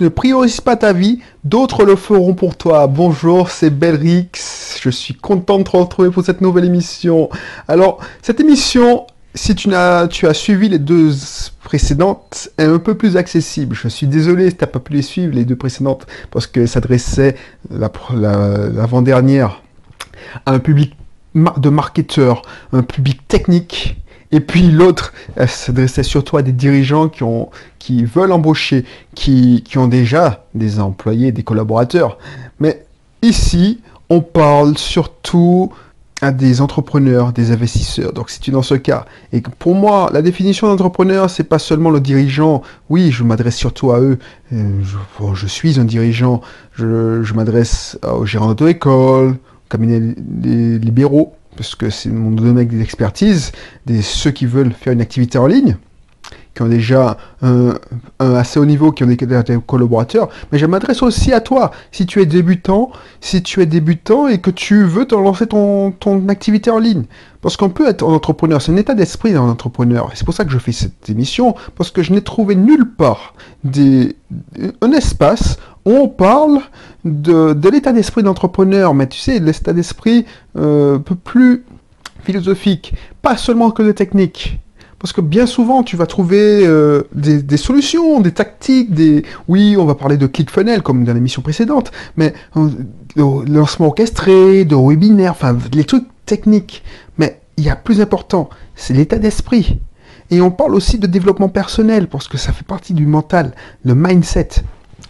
ne priorises pas ta vie, d'autres le feront pour toi. Bonjour, c'est Belrix. Je suis content de te retrouver pour cette nouvelle émission. Alors, cette émission, si tu as, suivi les deux précédentes, est un peu plus accessible. Je suis désolé si tu n'as pas pu les suivre, les deux précédentes, parce qu'elles s'adressaient, l'avant-dernière, à un public de marketeurs, un public technique et puis l'autre s'adressait surtout à des dirigeants qui, ont, qui veulent embaucher, qui, qui ont déjà des employés, des collaborateurs. Mais ici, on parle surtout à des entrepreneurs, des investisseurs. Donc si tu es dans ce cas, et pour moi, la définition d'entrepreneur, c'est pas seulement le dirigeant. Oui, je m'adresse surtout à eux. Euh, je, je suis un dirigeant. Je, je m'adresse aux gérants d'auto-école, aux cabinets libéraux, parce que c'est mon domaine d'expertise, des ceux qui veulent faire une activité en ligne, qui ont déjà un, assez haut niveau, qui ont des, collaborateurs, mais je m'adresse aussi à toi, si tu es débutant, si tu es débutant et que tu veux te lancer ton, ton activité en ligne. Parce qu'on peut être un entrepreneur, c'est un état d'esprit d'un entrepreneur. C'est pour ça que je fais cette émission, parce que je n'ai trouvé nulle part des, un espace on parle de, l'état d'esprit d'entrepreneur, mais tu sais, l'état d'esprit euh, plus philosophique, pas seulement que de technique. Parce que bien souvent, tu vas trouver euh, des, solutions, des tactiques, des... Oui, on va parler de ClickFunnels, comme dans l'émission précédente, mais euh, de lancement orchestré, de webinaire, enfin, les trucs techniques. Mais il y a plus important, c'est l'état d'esprit. Et on parle aussi de développement personnel, parce que ça fait partie du mental, le mindset.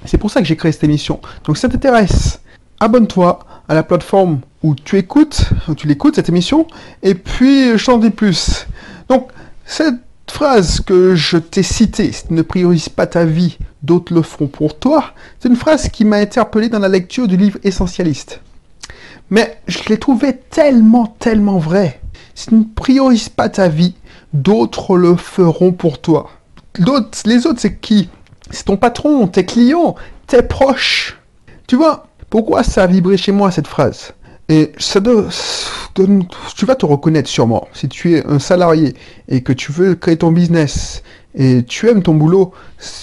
C'est pour ça que j'ai créé cette émission. Donc si ça t'intéresse, abonne-toi à la plateforme où tu écoutes, où tu l'écoutes cette émission, et puis je t'en dis plus. Donc cette phrase que je t'ai citée, ne priorises pas ta vie, d'autres le feront pour toi, c'est une phrase qui m'a interpellé dans la lecture du livre Essentialiste. Mais je l'ai trouvé tellement, tellement vrai. Si tu ne priorises pas ta vie, d'autres le feront pour toi. les autres, c'est qui? C'est ton patron, tes clients, tes proches. Tu vois, pourquoi ça a vibré chez moi cette phrase? Et ça tu vas te reconnaître sûrement. Si tu es un salarié et que tu veux créer ton business et tu aimes ton boulot,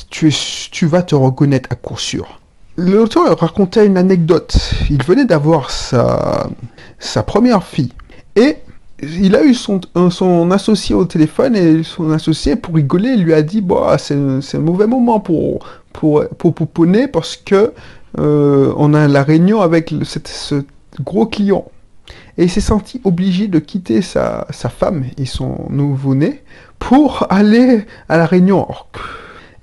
tu, tu vas te reconnaître à coup sûr. L'auteur racontait une anecdote. Il venait d'avoir sa, sa première fille. Et il a eu son, son, associé au téléphone et son associé, pour rigoler, lui a dit bah, c'est un mauvais moment pour, pour, pouponner parce que euh, on a la réunion avec ce gros client. Et il s'est senti obligé de quitter sa, sa femme et son nouveau-né pour aller à la réunion.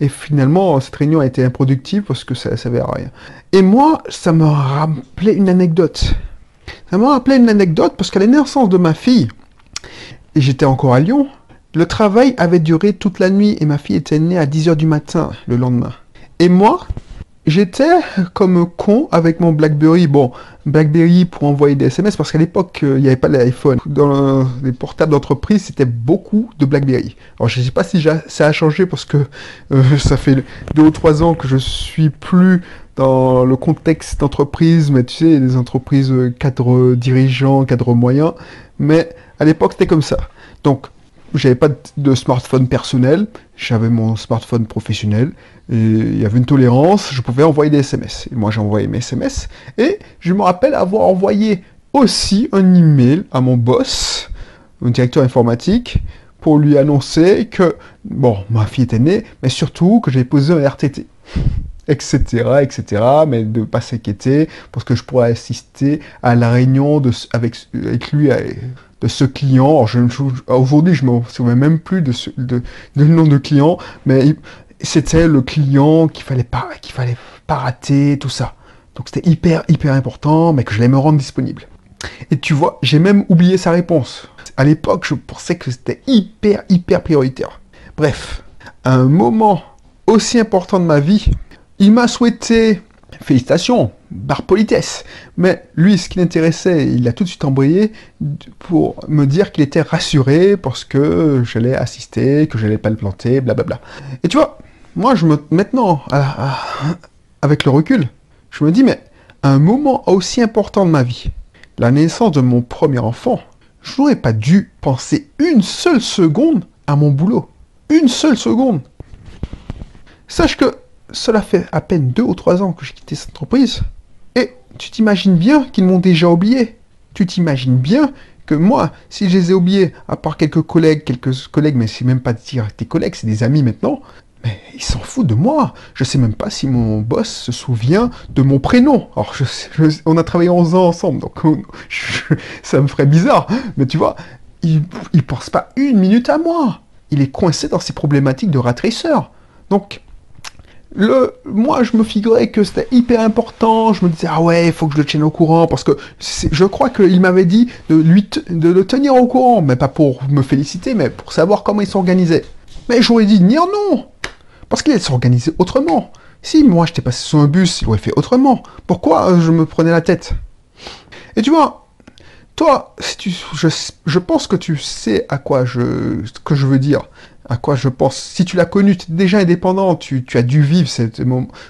Et finalement, cette réunion a été improductive parce que ça ne servait à rien. Et moi, ça me rappelait une anecdote. Ça m'a rappelé une anecdote parce qu'à la naissance de ma fille, et j'étais encore à Lyon, le travail avait duré toute la nuit et ma fille était née à 10h du matin le lendemain. Et moi, j'étais comme con avec mon BlackBerry. Bon, BlackBerry pour envoyer des SMS parce qu'à l'époque, euh, il n'y avait pas l'iPhone. Dans les portables d'entreprise, c'était beaucoup de BlackBerry. Alors, je ne sais pas si ça a changé parce que euh, ça fait deux ou trois ans que je suis plus dans le contexte d'entreprise, mais tu sais, des entreprises euh, cadres dirigeants, cadres moyens. Mais à l'époque, c'était comme ça. Donc, j'avais pas de smartphone personnel, j'avais mon smartphone professionnel, il y avait une tolérance, je pouvais envoyer des SMS. Et moi, j'ai envoyé mes SMS, et je me rappelle avoir envoyé aussi un email à mon boss, mon directeur informatique, pour lui annoncer que, bon, ma fille était née, mais surtout que j'avais posé un RTT etc., etc., mais de pas s'inquiéter, parce que je pourrais assister à la réunion de, avec, avec lui, de ce client. Aujourd'hui, je ne me souviens même plus de, de, nom de client, mais c'était le client qu'il fallait pas, fallait pas rater, tout ça. Donc c'était hyper, hyper important, mais que je allais me rendre disponible. Et tu vois, j'ai même oublié sa réponse. À l'époque, je pensais que c'était hyper, hyper prioritaire. Bref, un moment aussi important de ma vie, il m'a souhaité félicitations, par politesse. Mais lui, ce qui l'intéressait, il a tout de suite embrayé pour me dire qu'il était rassuré parce que j'allais assister, que j'allais pas le planter, blablabla. Et tu vois, moi, je me, maintenant, avec le recul, je me dis, mais un moment aussi important de ma vie, la naissance de mon premier enfant, je n'aurais pas dû penser une seule seconde à mon boulot. Une seule seconde. Sache que cela fait à peine deux ou trois ans que j'ai quitté cette entreprise. Et tu t'imagines bien qu'ils m'ont déjà oublié. Tu t'imagines bien que moi, si je les ai oubliés, à part quelques collègues, quelques collègues, mais c'est même pas dire tes collègues, c'est des amis maintenant, mais ils s'en foutent de moi. Je sais même pas si mon boss se souvient de mon prénom. Alors, on a travaillé 11 ans ensemble, donc ça me ferait bizarre. Mais tu vois, il, il pense pas une minute à moi. Il est coincé dans ses problématiques de rat Donc, moi, je me figurais que c'était hyper important. Je me disais, ah ouais, il faut que je le tienne au courant. Parce que je crois qu'il m'avait dit de, le tenir au courant. Mais pas pour me féliciter, mais pour savoir comment il s'organisait. Mais j'aurais dit, ni non Parce qu'il s'organisait autrement. Si moi, j'étais passé sur un bus, il aurait fait autrement. Pourquoi euh, je me prenais la tête? Et tu vois, toi, je, pense que tu sais à quoi je veux dire à quoi je pense. Si tu l'as connu, tu es déjà indépendant, tu, as dû vivre cette,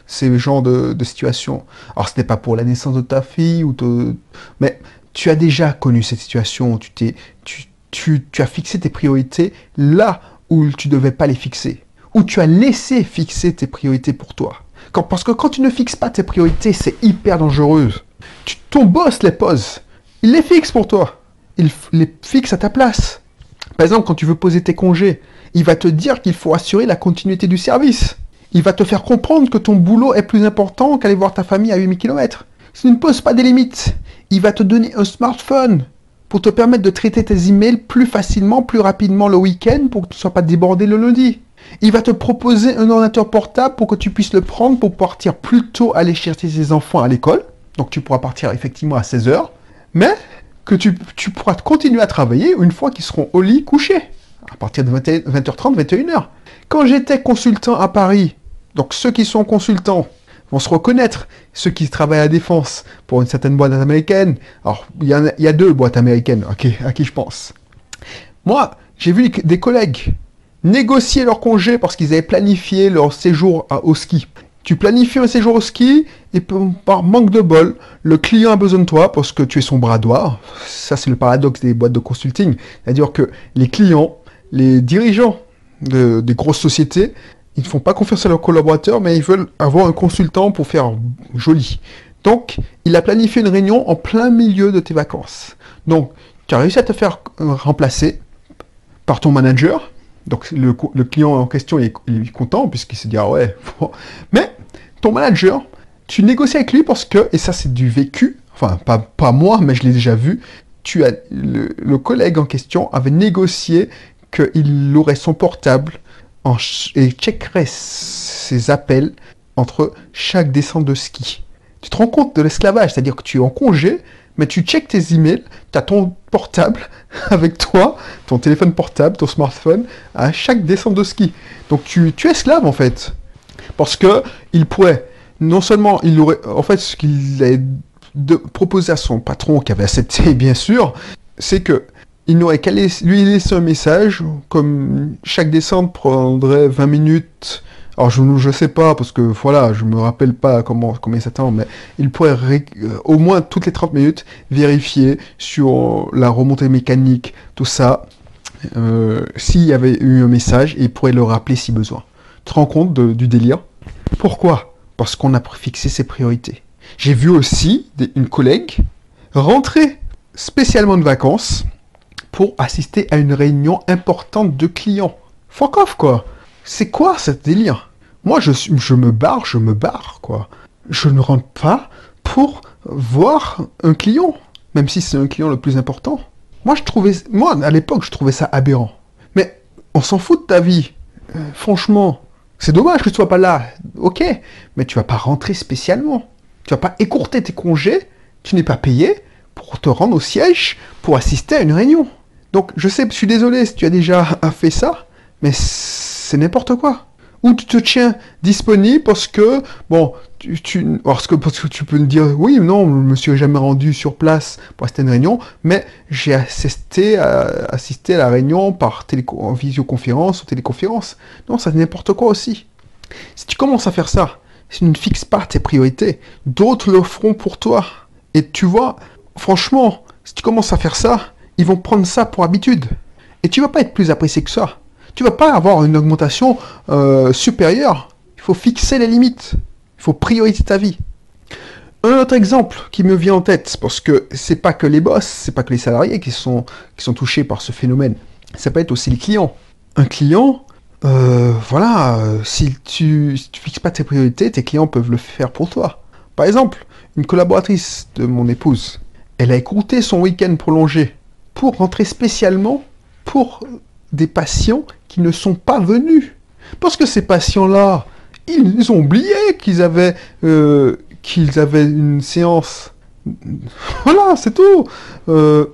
ces genres de, de situations. Alors, ce n'est pas pour la naissance de ta fille, ou mais tu as déjà connu cette situation. Tu, t'es, tu, as fixé tes priorités là où tu ne devais pas les fixer. Ou tu as laissé fixer tes priorités pour toi. Parce que quand tu ne fixes pas tes priorités, c'est hyper dangereux. Tu, ton boss les pose. Il les fixe pour toi. Il les fixe à ta place. Par exemple, quand tu veux poser tes congés, il va te dire qu'il faut assurer la continuité du service. Il va te faire comprendre que ton boulot est plus important qu'aller voir ta famille à 8000 km. Tu ne poses pas des limites. Il va te donner un smartphone pour te permettre de traiter tes emails plus facilement, plus rapidement le week-end pour que tu ne sois pas débordé le lundi. Il va te proposer un ordinateur portable pour que tu puisses le prendre pour partir plus tôt aller chercher tes enfants à l'école. Donc tu pourras partir effectivement à 16h. Mais que tu, tu pourras continuer à travailler une fois qu'ils seront au lit couchés à partir de 20h30, 21h. Quand j'étais consultant à Paris, donc ceux qui sont consultants vont se reconnaître, ceux qui travaillent à la défense pour une certaine boîte américaine, alors il y, a, deux boîtes américaines à qui je pense. Moi, j'ai vu des collègues négocier leur congé parce qu'ils avaient planifié leur séjour au ski. Tu planifies un séjour au ski et par manque de bol, le client a besoin de toi parce que tu es son bras droit. Ça, c'est le paradoxe des boîtes de consulting. C'est-à-dire que les clients les dirigeants des grosses sociétés, ils ne font pas confiance à leurs collaborateurs, mais ils veulent avoir un consultant pour faire joli. Donc, il a planifié une réunion en plein milieu de tes vacances. Donc, tu as réussi à te faire remplacer par ton manager. Donc, le, client en question est, content, puisqu'il se dit, ah ouais, mais ton manager, tu négocies avec lui parce que, et ça c'est du vécu, enfin pas, pas moi, mais je l'ai déjà vu, tu as le, collègue en question avait négocié qu'il aurait son portable et checkerait ses appels entre chaque descente de ski. Tu te rends compte de l'esclavage, c'est-à-dire que tu es en congé, mais tu checkes tes emails, tu as ton portable avec toi, ton téléphone portable, ton smartphone, à chaque descente de ski. Donc tu, es esclave en fait. Parce que il pourrait, non seulement il aurait, en fait, ce qu'il a proposé à son patron, qui avait accepté bien sûr, c'est que il n'aurait qu'à lui laisser un message, comme chaque descente prendrait 20 minutes. Alors je ne sais pas, parce que voilà, je me rappelle pas comment, combien ça tend, mais il pourrait euh, au moins toutes les 30 minutes vérifier sur la remontée mécanique, tout ça, euh, s'il y avait eu un message, et il pourrait le rappeler si besoin. Tu te rends compte du délire? Pourquoi? Parce qu'on a fixé ses priorités. J'ai vu aussi une collègue rentrer spécialement de vacances, pour assister à une réunion importante de clients. Fuck off, quoi. C'est quoi cette délire? Moi, je, me barre, je me barre, quoi. Je ne rentre pas pour voir un client, même si c'est un client le plus important. Moi, à l'époque, je trouvais ça aberrant. Mais on s'en fout de ta vie. Euh, franchement, c'est dommage que tu sois pas là. Ok, mais tu vas pas rentrer spécialement. Tu vas pas écourter tes congés. Tu n'es pas payé pour te rendre au siège pour assister à une réunion. Donc, je sais, je suis désolé si tu as déjà fait ça, mais c'est n'importe quoi. Ou tu te tiens disponible parce que, bon, tu, parce, que, parce que tu peux me dire, oui, non, je me suis jamais rendu sur place pour assister à une réunion, mais j'ai assisté à, assisté à la réunion par en visioconférence ou téléconférence. Non, ça c'est n'importe quoi aussi. Si tu commences à faire ça, si tu ne fixes pas tes priorités, d'autres le feront pour toi. Et tu vois, franchement, si tu commences à faire ça, ils vont prendre ça pour habitude. Et tu vas pas être plus apprécié que ça. Tu vas pas avoir une augmentation euh, supérieure. Il faut fixer les limites. Il faut prioriser ta vie. Un autre exemple qui me vient en tête, parce que c'est pas que les boss, c'est pas que les salariés qui sont, qui sont touchés par ce phénomène. Ça peut être aussi les clients. Un client, euh, voilà, euh, si tu, si tu fixes pas tes priorités, tes clients peuvent le faire pour toi. Par exemple, une collaboratrice de mon épouse, elle a écouté son week-end prolongé pour rentrer spécialement pour des patients qui ne sont pas venus. Parce que ces patients-là, ils ont oublié qu'ils avaient, euh, qu'ils avaient une séance. Voilà, c'est tout. Euh,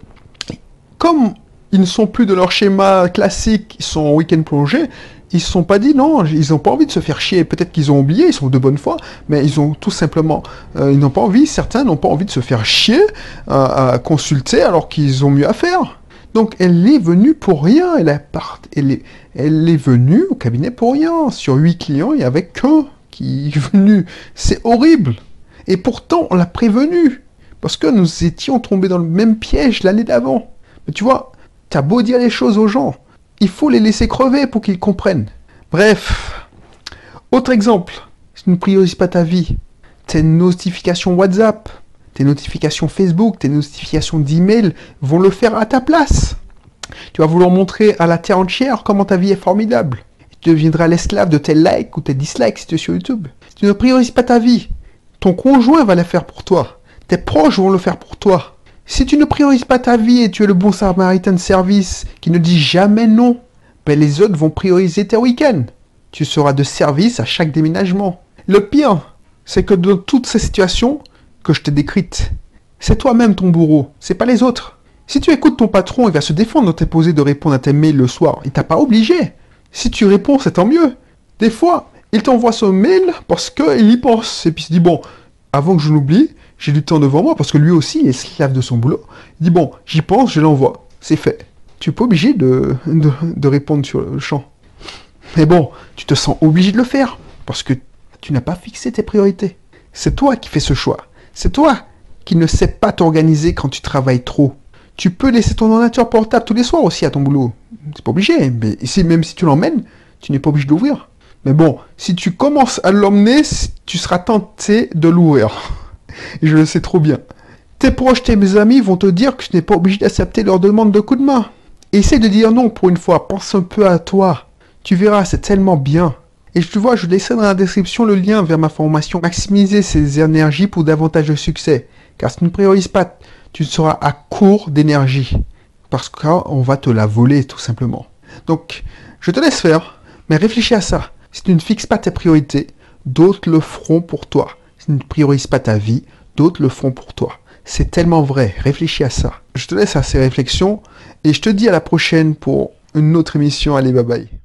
comme ils ne sont plus de leur schéma classique, ils sont en week-end prolongé, ils se sont pas dit non, ils n'ont pas envie de se faire chier. Peut-être qu'ils ont oublié, ils sont de bonne foi, mais ils ont tout simplement, euh, ils n'ont pas envie, certains n'ont pas envie de se faire chier à consulter alors qu'ils ont mieux à faire. Donc elle est venue pour rien, elle, elle, est, elle est venue au cabinet pour rien. Sur huit clients, il n'y avait qu'un qui est venu. C'est horrible. Et pourtant, on l'a prévenu. Parce que nous étions tombés dans le même piège l'année d'avant. Mais tu vois, t'as beau dire les choses aux gens, il faut les laisser crever pour qu'ils comprennent. Bref. Autre exemple, si tu ne priorises pas ta vie, tes notifications WhatsApp, tes notifications Facebook, tes notifications d'email vont le faire à ta place. Tu vas vouloir montrer à la terre entière comment ta vie est formidable. tu deviendras l'esclave de tes likes ou tes dislikes si tu es sur YouTube. Si tu ne priorises pas ta vie, ton conjoint va la faire pour toi. Tes proches vont le faire pour toi. Si tu ne priorises pas ta vie et tu es le bon samaritain de service qui ne dit jamais non, ben les autres vont prioriser tes week-ends. Tu seras de service à chaque déménagement. Le pire, c'est que dans toutes ces situations, que je t'ai décrite. C'est toi-même ton bourreau, c'est pas les autres. Si tu écoutes ton patron, il va se défendre de t'imposer de répondre à tes mails le soir. Il t'a pas obligé. Si tu réponds, c'est tant mieux. Des fois, il t'envoie son mail parce qu'il y pense. Et puis il se dit, bon, avant que je l'oublie, j'ai du temps devant moi parce que lui aussi est esclave de son boulot. Il dit, bon, j'y pense, je l'envoie. C'est fait. Tu n'es pas obligé de répondre sur le champ. Mais bon, tu te sens obligé de le faire parce que tu n'as pas fixé tes priorités. C'est toi qui fais ce choix. C'est toi qui ne sais pas t'organiser quand tu travailles trop. Tu peux laisser ton ordinateur portable tous les soirs aussi à ton boulot. C'est pas obligé, mais ici, même si tu l'emmènes, tu n'es pas obligé d'ouvrir. Mais bon, si tu commences à l'emmener, tu seras tenté de l'ouvrir. Je le sais trop bien. Tes proches, tes amis vont te dire que tu n'es pas obligé d'accepter leur demande de coup de main. Essaye de dire non pour une fois, pense un peu à toi. Tu verras, c'est tellement bien. Et je te vois, je laisserai dans la description le lien vers ma formation Maximiser ses énergies pour davantage de succès. Car si tu ne priorises pas, tu seras à court d'énergie. Parce qu'on va te la voler tout simplement. Donc, je te laisse faire, mais réfléchis à ça. Si tu ne fixes pas tes priorités, d'autres le feront pour toi. Ne priorises pas ta vie, d'autres le feront pour toi. C'est tellement vrai, réfléchis à ça. Je te laisse à ces réflexions et je te dis à la prochaine pour une autre émission. Allez, bye bye.